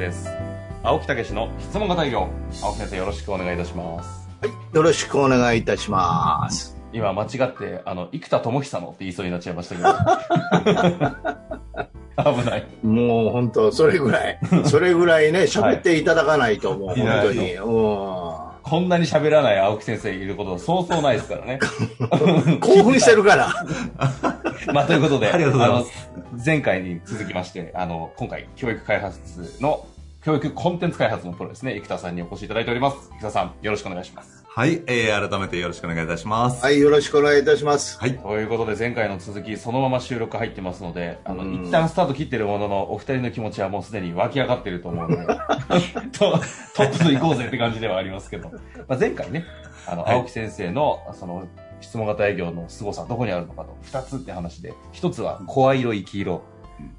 です。青木武の質問型営業。青木先生、よろしくお願いいたします。よろしくお願いいたします。今、間違って、あの、生田智久のって言いそうになっちゃいましたけど。危ない。もう本当、それぐらい、それぐらいね、喋っていただかないと、もうい本当に。うこんなに喋らない青木先生いることそうそうないですからね。ん 興奮してるから。まあ、ということで、あ前回に続きまして、あの、今回、教育開発の、教育コンテンツ開発のプロですね、生田さんにお越しいただいております。生田さん、よろしくお願いします。はい、えー、改めてよろしくお願いいたします。はい、よろしくお願いいたします。はい。ということで、前回の続き、そのまま収録入ってますので、あの、うん一旦スタート切ってるものの、お二人の気持ちはもうすでに湧き上がってると思うので、とトップと行こうぜって感じではありますけど、まあ、前回ね、あの、はい青木先生の、その、質問型営業の凄さ、どこにあるのかと、二つって話で、一つは、声色、生き色、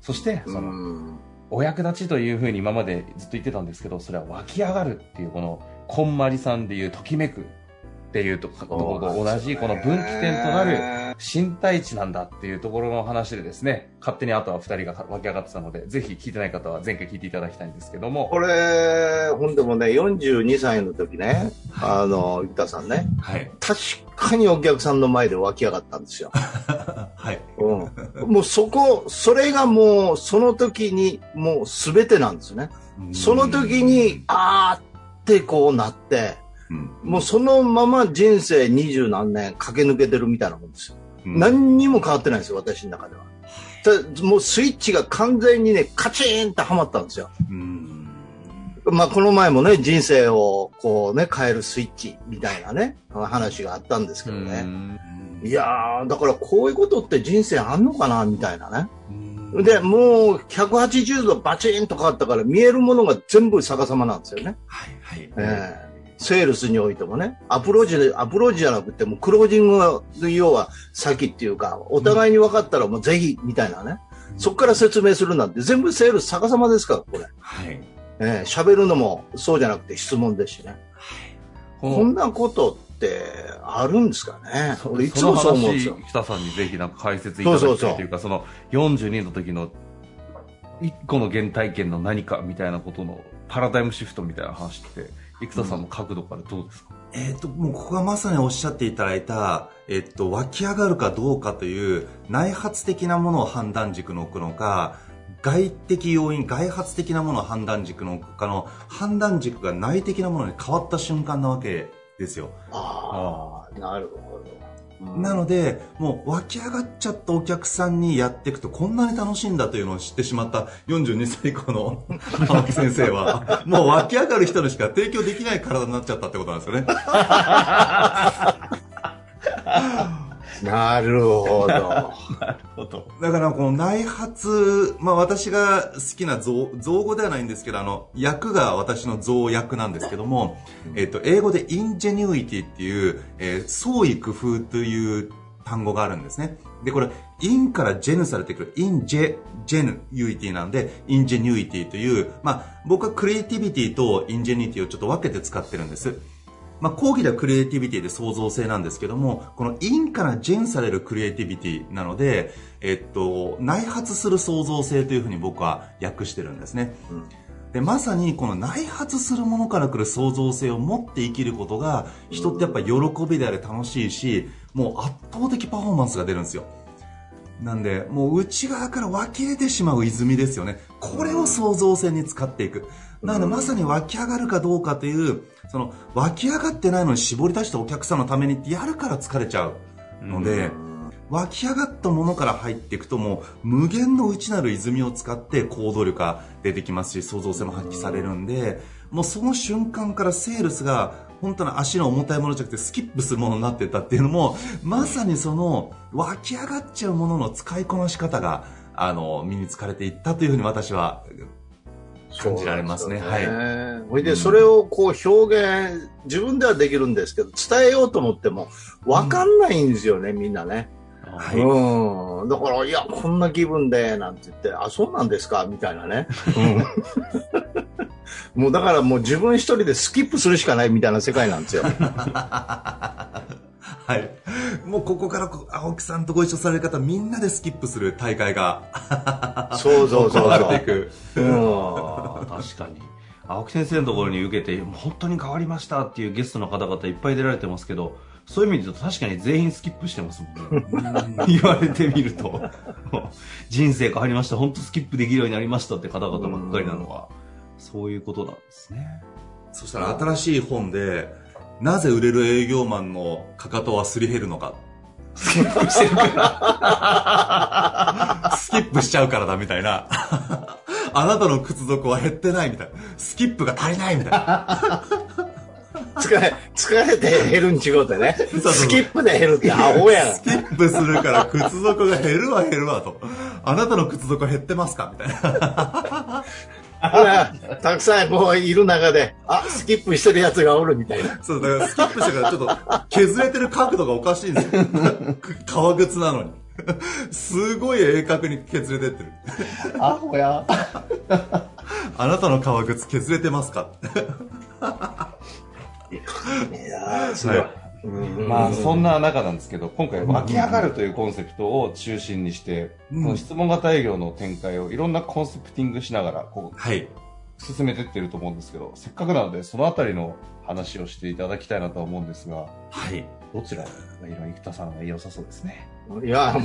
そして、その、うんお役立ちというふうに今までずっと言ってたんですけど、それは湧き上がるっていう、この、こんまりさんでいうときめくっていうとところと同じ、この分岐点となる身体値なんだっていうところの話でですね、勝手にあとは二人が湧き上がってたので、ぜひ聞いてない方は前回聞いていただきたいんですけども、これ、ほんでもね、42歳の時ね、あの、生田さんね、はい。確かにお客さんの前で湧き上がったんですよ。はい。うん。もうそこ、それがもう、その時に、もう全てなんですね。その時に、あーってこうなって、うん、もうそのまま人生二十何年駆け抜けてるみたいなもんですよ。うん、何にも変わってないんですよ、私の中では。たもうスイッチが完全にね、カチーンとはまったんですよ。うん。まあ、この前もね、人生をこうね、変えるスイッチみたいなね、話があったんですけどね。いやー、だからこういうことって人生あんのかな、みたいなね。うんで、もう180度バチンと変わったから見えるものが全部逆さまなんですよね。はい、はい。ええセールスにおいてもね、アプローチで、アプローチじゃなくて、もうクロージングが、要は先っていうか、お互いに分かったらもうぜひ、みたいなね。そこから説明するなんて全部セールス逆さまですから、これ。はい。ええ喋るのもそうじゃなくて質問ですしね。こんなことってあるんですかね。そ俺いつもそう思うんですよ。北さんにぜひなんか解説いただきたいというか、その42の時の一個の原体験の何かみたいなことのパラダイムシフトみたいな話って、生田さんの角度からどうですか、えっ、と、もうここがまさにおっしゃっていただいた、えっ、と、湧き上がるかどうかという内発的なものを判断軸に置くのか、外的要因、外発的なものを判断軸に置くかの判断軸が内的なものに変わった瞬間なわけですよ。ああ、なるほど。うんなので、もう湧き上がっちゃったお客さんにやっていくとこんなに楽しいんだというのを知ってしまった42歳以降の 青木先生は、もう湧き上がる人にしか提供できない体になっちゃったってことなんですよね。なるほど。だからこの内発、まあ私が好きな造造語ではないんですけど、あの、訳が私の造訳なんですけども、えっと、英語で ingenuity っていう、えー創意工夫という単語があるんですね。で、これ、 in から genu されてくる、 inge、genuity なんで、 ingenuity という、まあ僕はクリエイティビティと ingenuity をちょっと分けて使ってるんです。まあ、講義ではクリエイティビティで創造性なんですけども、この in から gen されるクリエイティビティなので、えっと、内発する創造性というふうに僕は訳してるんですね。で、まさにこの内発するものから来る創造性を持って生きることが、人ってやっぱ喜びであれ楽しいし、もう圧倒的パフォーマンスが出るんですよ。なんで、もう内側から湧き出てしまう泉ですよね。これを創造性に使っていく。なので、まさに湧き上がるかどうかという、その、湧き上がってないのに絞り出したお客さんのためにってやるから疲れちゃうので、湧き上がったものから入っていくともう無限の内なる泉を使って行動力が出てきますし創造性も発揮されるんでもうその瞬間からセールスが本当の足の重たいものじゃなくてスキップするものになってったっていうのもまさにその湧き上がっちゃうものの使いこなし方があの、身につかれていったというふうに私は感じられますね。はい。ほいで、それをこう表現、自分ではできるんですけど、伝えようと思っても、わかんないんですよね、みんなね。はいうん。だから、いや、こんな気分で、なんて言って、あ、そうなんですかみたいなね。もうだからもう自分一人でスキップするしかないみたいな世界なんですよ。はい。もうここからこ青木さんとご一緒される方、みんなでスキップする大会がそうそうそう行わそうれていく。うん。確かに青木先生のところに受けてもう本当に変わりましたっていうゲストの方々いっぱい出られてますけどそういう意味で言うと確かに全員スキップしてますもんね 言われてみると人生変わりました本当スキップできるようになりましたって方々ばっかりなのはそういうことなんですねそしたら新しい本で、なぜ売れる営業マンのかかとはすり減るのか。スキップしてるから スキップしちゃうからだみたいな。あなたの靴底は減ってないみたいな。スキップが足りないみたいな。疲れ、疲れて減るん違うてね。そうそうスキップで減るってアホやん。スキップするから靴底が減るわ減るわと。あなたの靴底減ってますかみたいな。たくさんこういる中で、あ、スキップしてるやつがおるみたいな。そう、だからスキップしてからちょっと削れてる角度がおかしいんですよ。革靴なのに。すごい鋭角に削れてってる。アホやあなたの革靴削れてますか？いやー、すごい。はいうんまあそんな中なんですけど今回湧き上がるというコンセプトを中心にして、うんこの質問型営業の展開をいろんなコンセプティングしながらこうはい。進めてってると思うんですけど、せっかくなので、そのあたりの話をしていただきたいなとは思うんですが、はい。どちらがいろ生田さんが良さそうですね。いや、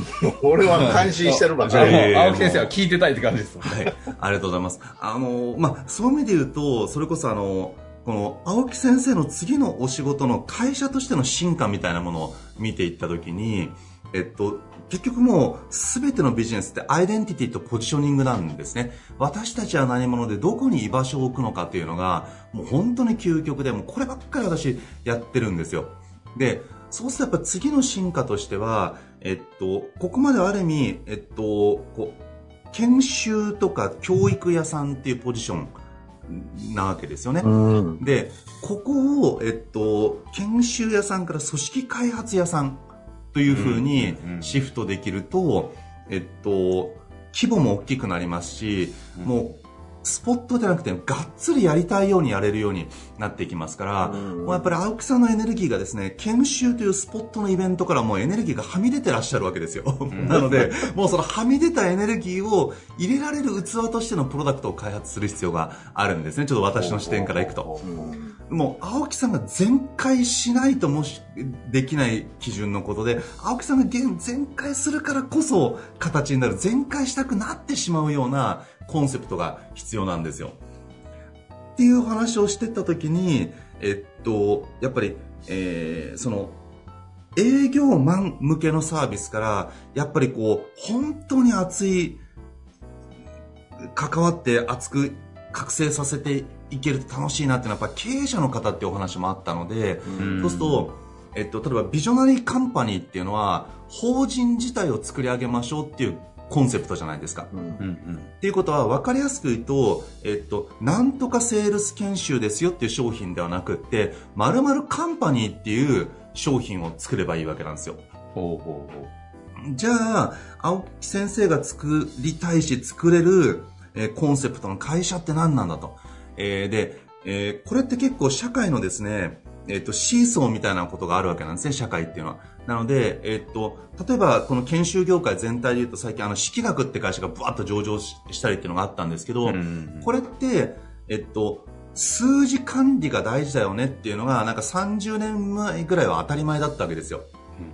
俺は感心してるばじゃあ、かり。もういやいやいや青木先生は聞いてたいって感じです。はい。ありがとうございます。あの、まあ、そういう意味で言うと、それこそあの、この青木先生の次のお仕事の会社としての進化みたいなものを見ていったときに、えっと、結局もう全てのビジネスってアイデンティティとポジショニングなんですね。私たちは何者でどこに居場所を置くのかっていうのが、もう本当に究極で、もうこればっかり私やってるんですよ。で、そうするとやっぱ次の進化としては、えっと、ここまである意味、えっと、こう、研修とか教育屋さんっていうポジションなわけですよね。うん。で、ここを、えっと、研修屋さんから組織開発屋さんというふうにシフトできると、えっと、規模も大きくなりますし、もう、スポットじゃなくて、がっつりやりたいようにやれるようになっていきますから、うんもうやっぱり青木さんのエネルギーがですね、研修というスポットのイベントからもうエネルギーがはみ出てらっしゃるわけですよ。なので、もうそのはみ出たエネルギーを入れられる器としてのプロダクトを開発する必要があるんですね。ちょっと私の視点からいくと。もう青木さんが全開しないともしできない基準のことで、青木さんが現全開するからこそ形になる、全開したくなってしまうようなコンセプトが必要なんですよ。っていう話をしてった時に、えっと、やっぱり、えーその、営業マン向けのサービスから、やっぱりこう、本当に熱い、関わって熱く覚醒させていけると楽しいなっていうのは、やっぱ経営者の方っていうお話もあったので、んそうすると、えっと、例えばビジョナリーカンパニーっていうのは、法人自体を作り上げましょうっていうコンセプトじゃないですか。うんうんうん。っていうことは分かりやすく言うと、えっと、なんとかセールス研修ですよっていう商品ではなくって、〇〇カンパニーっていう商品を作ればいいわけなんですよ。ほうほうほじゃあ、青木先生が作りたいし作れる、えーコンセプトの会社って何なんだと。えーで、えーこれって結構社会のですね、えっ、と、シーソーみたいなことがあるわけなんですね、社会っていうのは。なので、えっ、と、例えばこの研修業界全体で言うと最近あの、式学って会社がブワッと上場ししたりっていうのがあったんですけど、これって、えっと、数字管理が大事だよねっていうのが、なんか30年前ぐらいは当たり前だったわけですよ。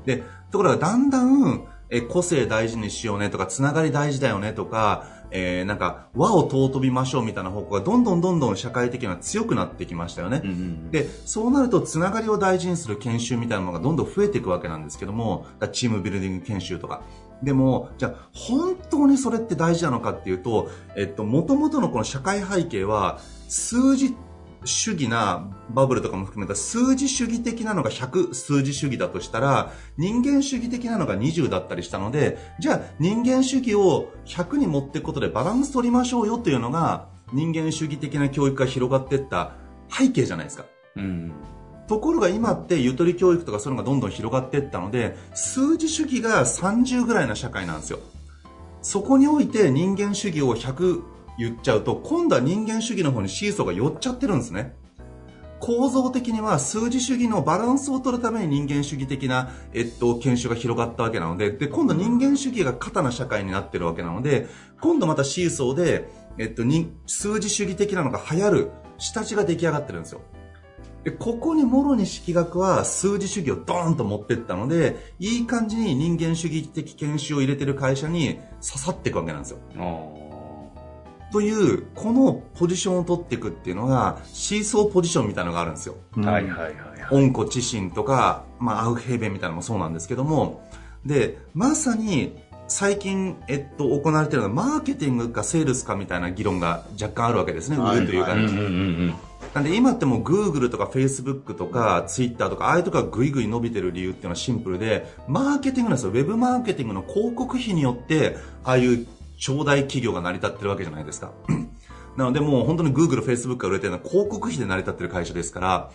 で、ところがだんだん、え個性大事にしようねとか、つながり大事だよねとか、えーなんか和を尊びましょうみたいな方向がどんどんどんどん社会的には強くなってきましたよね。うんうんで、そうなるとつながりを大事にする研修みたいなものがどんどん増えていくわけなんですけども、チームビルディング研修とか。でも、じゃあ本当にそれって大事なのかっていうと、えっと、元々のこの社会背景は数字主義なバブルとかも含めた数字主義的なのが100数字主義だとしたら、人間主義的なのが20だったりしたので、じゃあ人間主義を100に持っていくことでバランス取りましょうよというのが、人間主義的な教育が広がっていった背景じゃないですか。うん。ところが今ってゆとり教育とかそういうのがどんどん広がっていったので、数字主義が30ぐらいな社会なんですよ。そこにおいて人間主義を100言っちゃうと、今度は人間主義の方にシーソーが寄っちゃってるんですね。構造的には数字主義のバランスを取るために人間主義的な、えっと、研修が広がったわけなので、で、今度人間主義が肩な社会になってるわけなので、今度またシーソーで、えっと、に数字主義的なのが流行る下地が出来上がってるんですよ。で、ここにもろに式学は数字主義をドーンと持ってったので、いい感じに人間主義的研修を入れてる会社に刺さっていくわけなんですよ。という、このポジションを取っていくっていうのが、シーソーポジションみたいなのがあるんですよ。うんはいはいはいはい。温故知新とか、まあ、アウフヘーベンみたいなのもそうなんですけども、で、まさに、最近、えっと、行われているのは、マーケティングかセールスかみたいな議論が若干あるわけですね、はい売るというか、うんうんうんなんで今ってもう Google とか Facebook とか Twitter とかああいうとこがぐいぐい伸びてる理由っていうのはシンプルで、マーケティングなんですよ。ウェブマーケティングの広告費によって、ああいう超大企業が成り立ってるわけじゃないですか。なのでもう本当に Google、Facebook が売れてるのは広告費で成り立ってる会社ですから、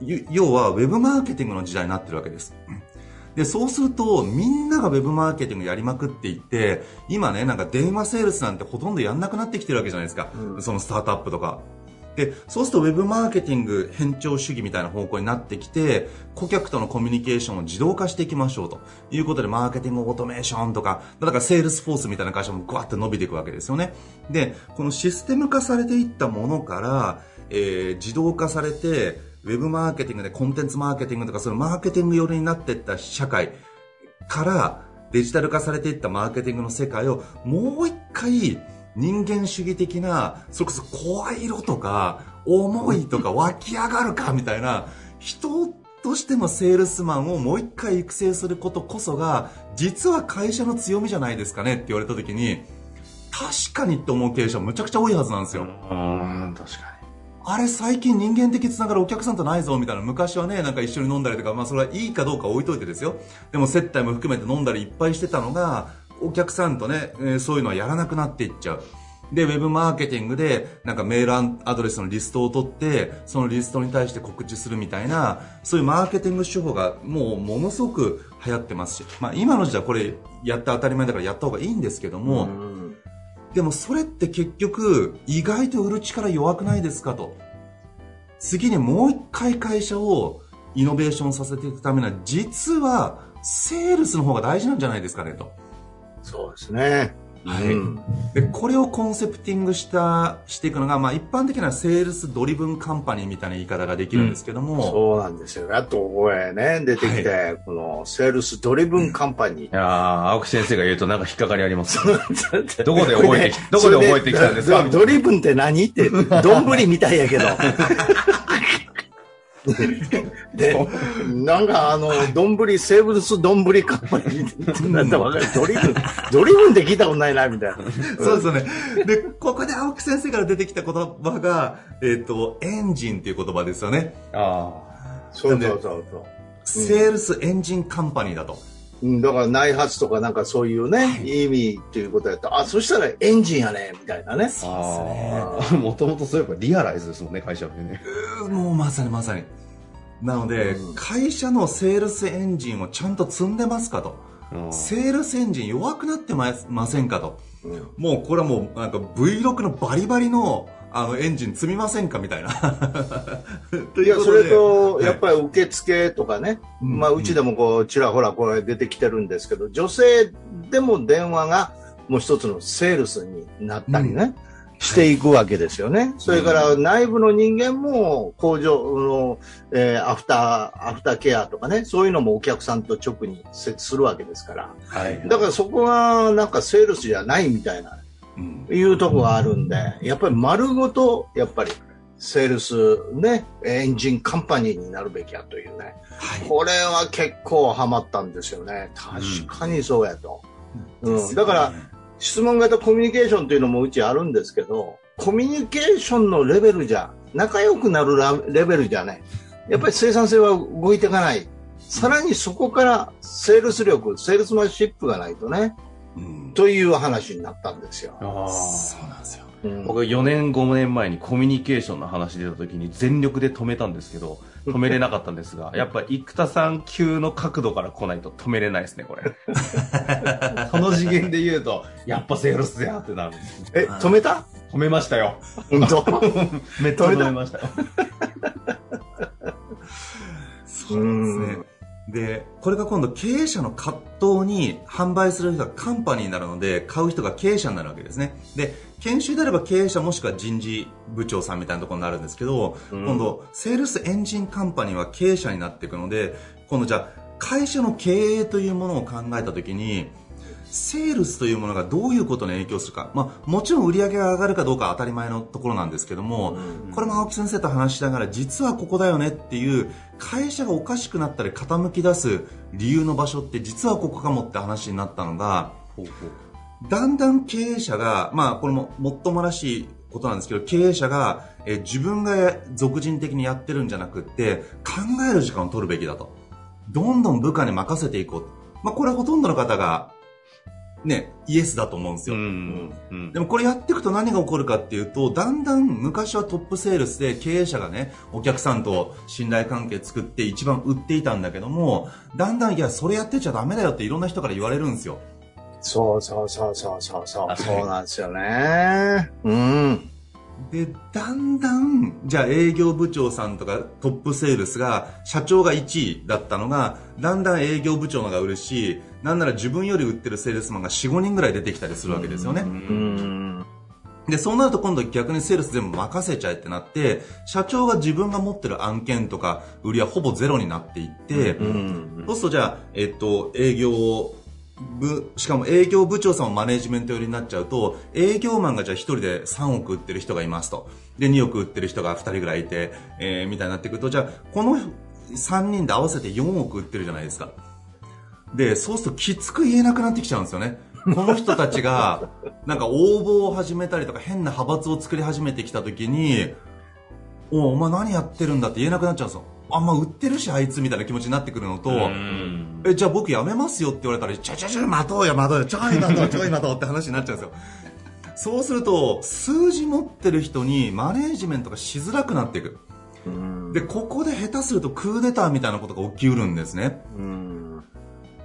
ゆ要はウェブマーケティングの時代になってるわけです。で、そうすると、みんながウェブマーケティングやりまくっていって、今ね、なんか電話セールスなんてほとんどやんなくなってきてるわけじゃないですか。そのスタートアップとか。で、そうするとウェブマーケティング偏重主義みたいな方向になってきて、顧客とのコミュニケーションを自動化していきましょうということで、マーケティングオートメーションとか、だからセールスフォースみたいな会社もグワッと伸びていくわけですよね。で、このシステム化されていったものから、えー自動化されて、ウェブマーケティングでコンテンツマーケティングとか、そのマーケティング寄りになっていった社会から、デジタル化されていったマーケティングの世界をもう一回人間主義的な、それこそ声色とか、思いとか湧き上がるかみたいな、人としてのセールスマンをもう一回育成することこそが、実は会社の強みじゃないですかねって言われた時に、確かにって思う経営者むちゃくちゃ多いはずなんですよ。うん。確かあれ最近人間的つながるお客さんとないぞみたいな昔はねなんか一緒に飲んだりとかまあそれはいいかどうか置いといてですよでも接待も含めて飲んだりいっぱいしてたのがお客さんとね、えーそういうのはやらなくなっていっちゃうで、ウェブマーケティングで、なんかメールアドレスのリストを取って、そのリストに対して告知するみたいな、そういうマーケティング手法がもうものすごく流行ってますし、まあ今の時代これやって当たり前だからやった方がいいんですけども、でもそれって結局意外と売る力弱くないですかと。次にもう一回会社をイノベーションさせていくためには実はセールスの方が大事なんじゃないですかねと。そうですね。はいうんで、これをコンセプティングした、していくのが、まあ一般的なセールスドリブンカンパニーみたいな言い方ができるんですけども、そうなんですよ。あと、これね、出てきて、この、セールスドリブンカンパニーに。い。やー、青木先生が言うとなんか引っかかりあります。ど どこで覚えてき、どこで覚えてきたんですか？ドリブンって何って、丼みたいやけど。で、なんかあの、丼、セールス丼カンパニーってなんだわかる。ドリブン、ドリブンって聞いたことないな、みたいな。そうですよね。で、ここで青木先生から出てきた言葉が、えっ、と、エンジンっていう言葉ですよね。あそうそうそうそう。セールスエンジンカンパニーだと。うん、だから内発とかなんかそういうね、意味っていうことやったら、あ、そしたらエンジンやね、みたいなね。あ。ああ。もともとそういえばリアライズですもんね、会社でね。うーもうまさにまさに。なので、うん会社のセールスエンジンをちゃんと積んでますかと。うんセールスエンジン弱くなってまませんかと。うんもうこれはもうなんか V6 のバリバリのあのエンジン積みませんか？みたいな。といや、それと、やっり、ぱり受付とかね、うんまあ、うちでもこう、ちらほらこれ出てきてるんですけど、女性でも電話がもう一つのセールスになったりね、していくわけですよね。それから内部の人間も工場の、えーアフター、アフターケアとかね、そういうのもお客さんと直に接するわけですから。はい。だからそこがなんかセールスじゃないみたいな、うんいうとこがあるんで、やっぱり丸ごと、やっぱり、セールスね、エンジンカンパニーになるべきやというね。はいこれは結構ハマったんですよね。確かにそうやと。うんですよねだから、質問型コミュニケーションというのもうちあるんですけど、コミュニケーションのレベルじゃ仲良くなるラレベルじゃない。やっぱり生産性は動いていかない。さらにそこからセールス力、セールスマンシップがないとね、うんという話になったんですよ。あそうなんですよ。うん。僕4年5年前にコミュニケーションの話出た時に全力で止めたんですけど 止めれなかったんですがやっぱ生田さん級の角度から来ないと止めれないですねこれ。その次元で言うとやっぱセールスやってなる。んですえ、止めた？止めましたよ。本当？めっちゃ止めましたよ。そうなんですね。で、これが今度経営者の葛藤に販売する人がカンパニーになるので、買う人が経営者になるわけですね。で、研修であれば経営者もしくは人事部長さんみたいなところになるんですけど、今度、セールスエンジンカンパニーは経営者になっていくので、今度じゃあ、会社の経営というものを考えたときに、セールスというものがどういうことに影響するか、まあ、もちろん売り上げが上がるかどうかは当たり前のところなんですけども、これも青木先生と話しながら実はここだよねっていう会社がおかしくなったり傾き出す理由の場所って実はここかもって話になったのがだんだん経営者が、まあこれももっともらしいことなんですけど経営者が、えー自分が俗人的にやってるんじゃなくって考える時間を取るべきだと。どんどん部下に任せていこう。まあこれほとんどの方がね、イエスだと思うんですよ。うんうんでもこれやっていくと何が起こるかっていうと、だんだん昔はトップセールスで経営者がね、お客さんと信頼関係作って一番売っていたんだけども、だんだんいや、それやってちゃダメだよっていろんな人から言われるんですよ。そうそうそうそうそうそう。そうなんですよね。うん。で、だんだん、じゃあ営業部長さんとかトップセールスが、社長が1位だったのが、だんだん営業部長のが売るし、なんなら自分より売ってるセールスマンが4、5人ぐらい出てきたりするわけですよね。うん。で、そうなると今度逆にセールス全部任せちゃえってなって、社長が自分が持ってる案件とか売りはほぼゼロになっていって、うん。そうするとじゃあ、えっと、営業部、しかも営業部長さんもマネジメント寄りになっちゃうと、営業マンがじゃあ1人で3億売ってる人がいますと。で、2億売ってる人が2人ぐらいいて、えー、みたいになってくると、じゃあ、この3人で合わせて4億売ってるじゃないですか。で、そうするときつく言えなくなってきちゃうんですよね。この人たちが、なんか応募を始めたりとか変な派閥を作り始めてきたときに、おお前何やってるんだって言えなくなっちゃうんですよ。あんま売ってるしあいつみたいな気持ちになってくるのと、うんえ、じゃあ僕辞めますよって言われたら、ちょちょちょ、待とうよ待とうよ、ちょい待とう、ちょい待とうって話になっちゃうんですよ。そうすると、数字持ってる人にマネージメントがしづらくなっていく。で、ここで下手するとクーデターみたいなことが起きうるんですね。うん。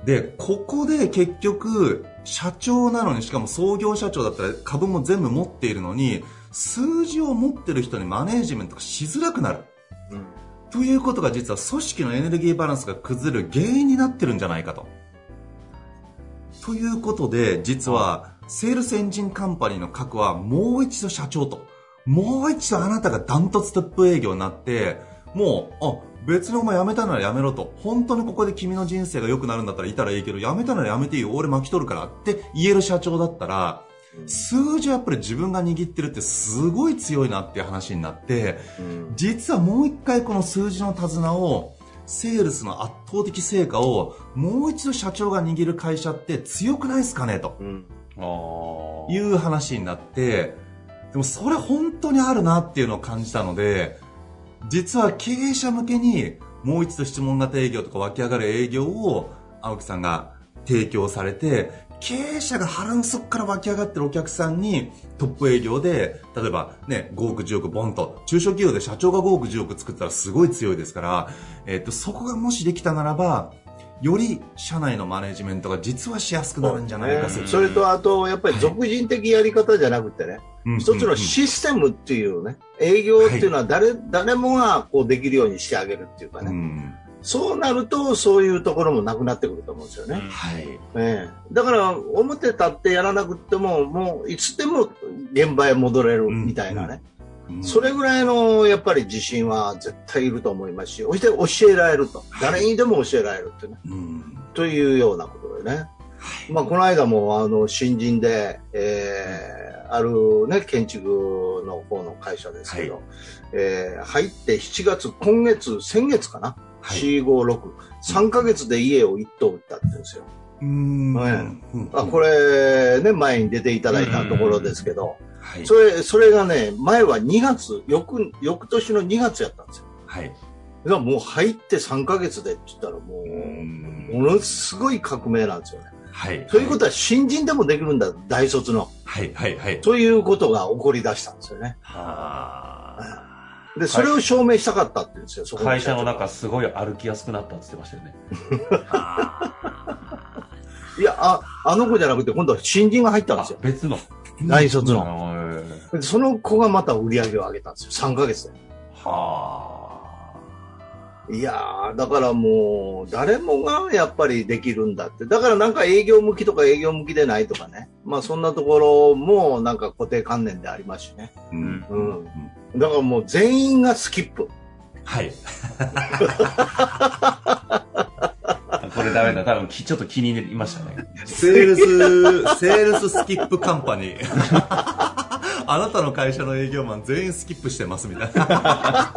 で、ここで結局、社長なのに、しかも創業社長だったら株も全部持っているのに、数字を持ってる人にマネージメントがしづらくなる。ということが実は組織のエネルギーバランスが崩れる原因になってるんじゃないかと。ということで、実は、セールスエンジンカンパニーの核はもう一度社長と、もう一度あなたがダントツトップ営業になって、もう、あ、別にお前辞めたなら辞めろと。本当にここで君の人生が良くなるんだったらいたらいいけど、辞めたなら辞めていいよ。俺巻き取るからって言える社長だったら、数字はやっぱり自分が握ってるってすごい強いなっていう話になって、実はもう一回この数字の手綱を、セールスの圧倒的成果をもう一度社長が握る会社って強くないですかねとうん。いう話になって、でもそれ本当にあるなっていうのを感じたので、実は経営者向けにもう一度質問型営業とか湧き上がる営業を青木さんが提供されて、経営者が腹の底から湧き上がってるお客さんにトップ営業で、例えばね、5億10億ボンと、中小企業で社長が5億10億作ったらすごい強いですから、えっと、そこがもしできたならば、より社内のマネジメントが実はしやすくなるんじゃないかねとそれと、あと、やっぱり俗人的やり方じゃなくてね、うん一つのシステムっていうね、営業っていうのは誰、誰もがこうできるようにしてあげるっていうかうね、んそうなると、そういうところもなくなってくると思うんですよね。はい。ええ。だから、表立ってやらなくても、もういつでも現場へ戻れるみたいなね、うん。それぐらいのやっぱり自信は絶対いると思いますし、そして教えられると、誰にでも教えられるってね、うん。というようなことでね。まあ、この間もあの新人で、えーある、ね、建築の方の会社ですけど、はえー入って7月、今月、先月かな、はい4、5、6、3ヶ月で家を1棟売ったって言うんですよ。うんはいうんあこれ、ね、前に出ていただいたところですけど、はい。それ、それがね、前は2月、翌、翌年の2月やったんですよ。はい。だからもう入って3ヶ月でって言ったらもう、ものすごい革命なんですよね。はい。ということは新人でもできるんだ、大卒の。はい、はい、はい。そういうことが起こり出したんですよね。はで、それを証明したかったって言うんですよ、そこ会社の中中すごい歩きやすくなったって言ってましたよね。いや、あ、あの子じゃなくて、今度は新人が入ったんですよ。別の。大卒の。その子がまた売り上げを上げたんですよ、3ヶ月で。あ。いやー、だからもう、誰もがやっぱりできるんだって。だからなんか営業向きとか営業向きでないとかね。まあそんなところもなんか固定観念でありますしね。うん。うん。だからもう全員がスキップ。はい。これダメだ。多分きちょっと気に入りましたね。セールス、セールススキップカンパニー。あなたの会社の営業マン全員スキップしてますみたいな。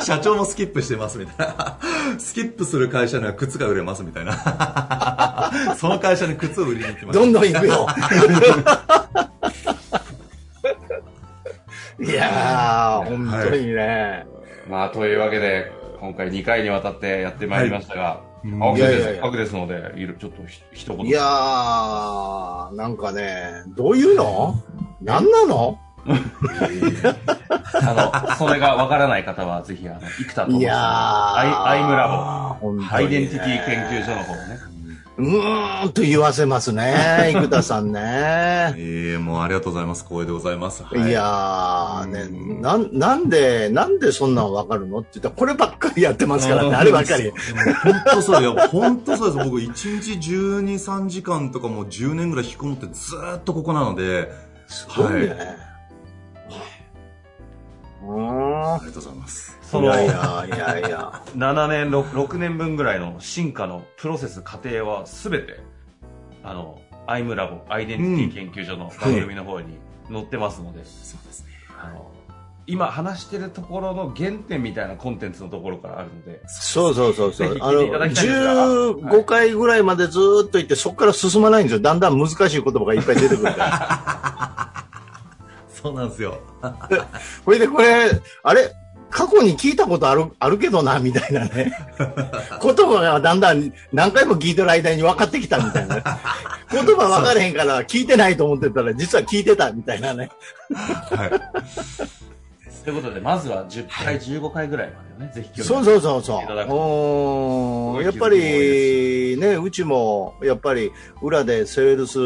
社長もスキップしてますみたいな。スキップする会社には靴が売れますみたいな。その会社に靴を売りに行きました。どんどん行くよ。いやー、本当にね。まあ、というわけで、今回2回にわたってやってまいりましたが、うん青木先生、せっかくですので、いるちょっとひ一言。いやー、なんかね、どういうの？何なの？あの、それがわからない方は、ぜひ、あの、生田智いやー。アイアイムラボ、ね。アイデンティティ研究所の方をね。うーんと言わせますね、生田さんね。ええもうありがとうございます。光栄でございます。はいやー、ねうん、なん、なんで、なんでそんなんわかるのって言ったら、こればっかりやってますからね、あればっかり。本当そうよ。本当そうです。僕、1日12、3時間とかもう10年ぐらい引きこもってずーっとここなので、すごいね。うあーりがとうございます。ん。その、いやいや、いやいや。7年6、6年分ぐらいの進化のプロセス、過程はすべて、あの、アイムラボ、アイデンティティ研究所の番組の方に載ってますので、そうですね。あの、今話してるところの原点みたいなコンテンツのところからあるので、そうそうそうそう。あの、ぜひ聞いていただきたいんですが15回ぐらいまでずーっと行って、そこから進まないんですよ。だんだん難しい言葉がいっぱい出てくるから。そうなんですよ。それでこれ、あれ？過去に聞いたことある、あるけどな、みたいなね。言葉がだんだん何回も聞いてる間に分かってきたみたいな。言葉分からへんから聞いてないと思ってたら、実は聞いてたみたいなね。はい。ということで、まずは10回、15回ぐらいまでをね、ぜひそううそうそう。そう。やっぱりね、うちも、やっぱり裏でセールス、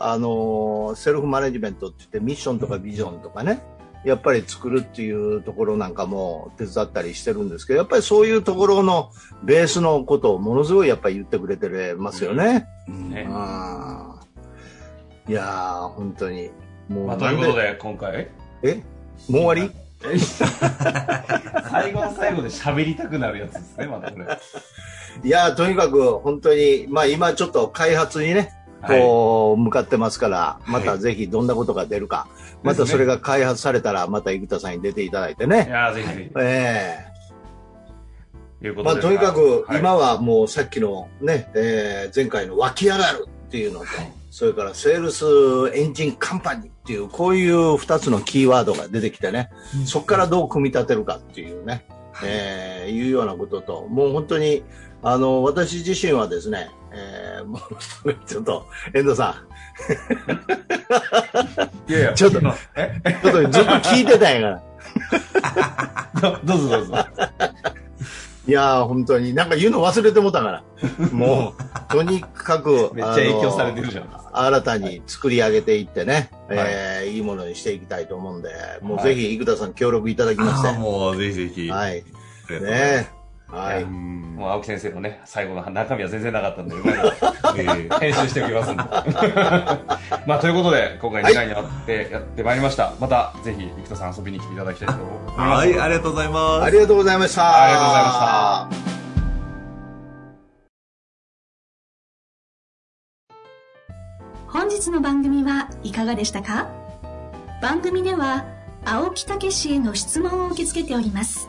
あのー、セルフマネジメントって言ってミッションとかビジョンとかね、やっぱり作るっていうところなんかも手伝ったりしてるんですけど、やっぱりそういうところのベースのことをものすごいやっぱり言ってくれてますよね。ね。あーいやー、本当に。もうまあ、とないんうことで、今回、え？もう終わり？最後の最後で喋りたくなるやつですね、またこれ。いやーとにかく本当に、まあ今ちょっと開発にね、はい。こう、向かってますから、まはいたぜひどんなことが出るか、またそれが開発されたら、また生田さんに出ていただいていね。やーぜひぜえひ。いうえまあことで。とにかく、はい今はもうさっきのね、えー前回の湧き上がるっていうのと、それからセールスエンジンカンパニーっていう、こういう二つのキーワードが出てきてね、そこからどう組み立てるかっていうね、えーいうようなことと、もう本当に、あの、私自身はですね、えーもう、ちょっと、遠藤さ いやいや、ちょっとちょっとずっと聞いてたんやから。どどうぞどうぞ。いやー、本当に、なんか言うの忘れてもたから。もう、とにかく、めっちゃ影響されてるじゃん。新たに作り上げていってね、えーいいものにしていきたいと思うんで、もうぜひ、生田さん協力いただきまして。もうぜひぜひ。はい。ねはい。うんもう青木先生のね、最後の中身は全然なかったんで、編集しておきますんで。まあ、ということで、今回2回にわたってやってまいりました。また、ぜひ、生田さん遊びに来ていただきたいと思います。はい、ありがとうございます。ありがとうございました。ありがとうございました。本日の番組はいかがでしたか？番組では青木武氏への質問を受け付けております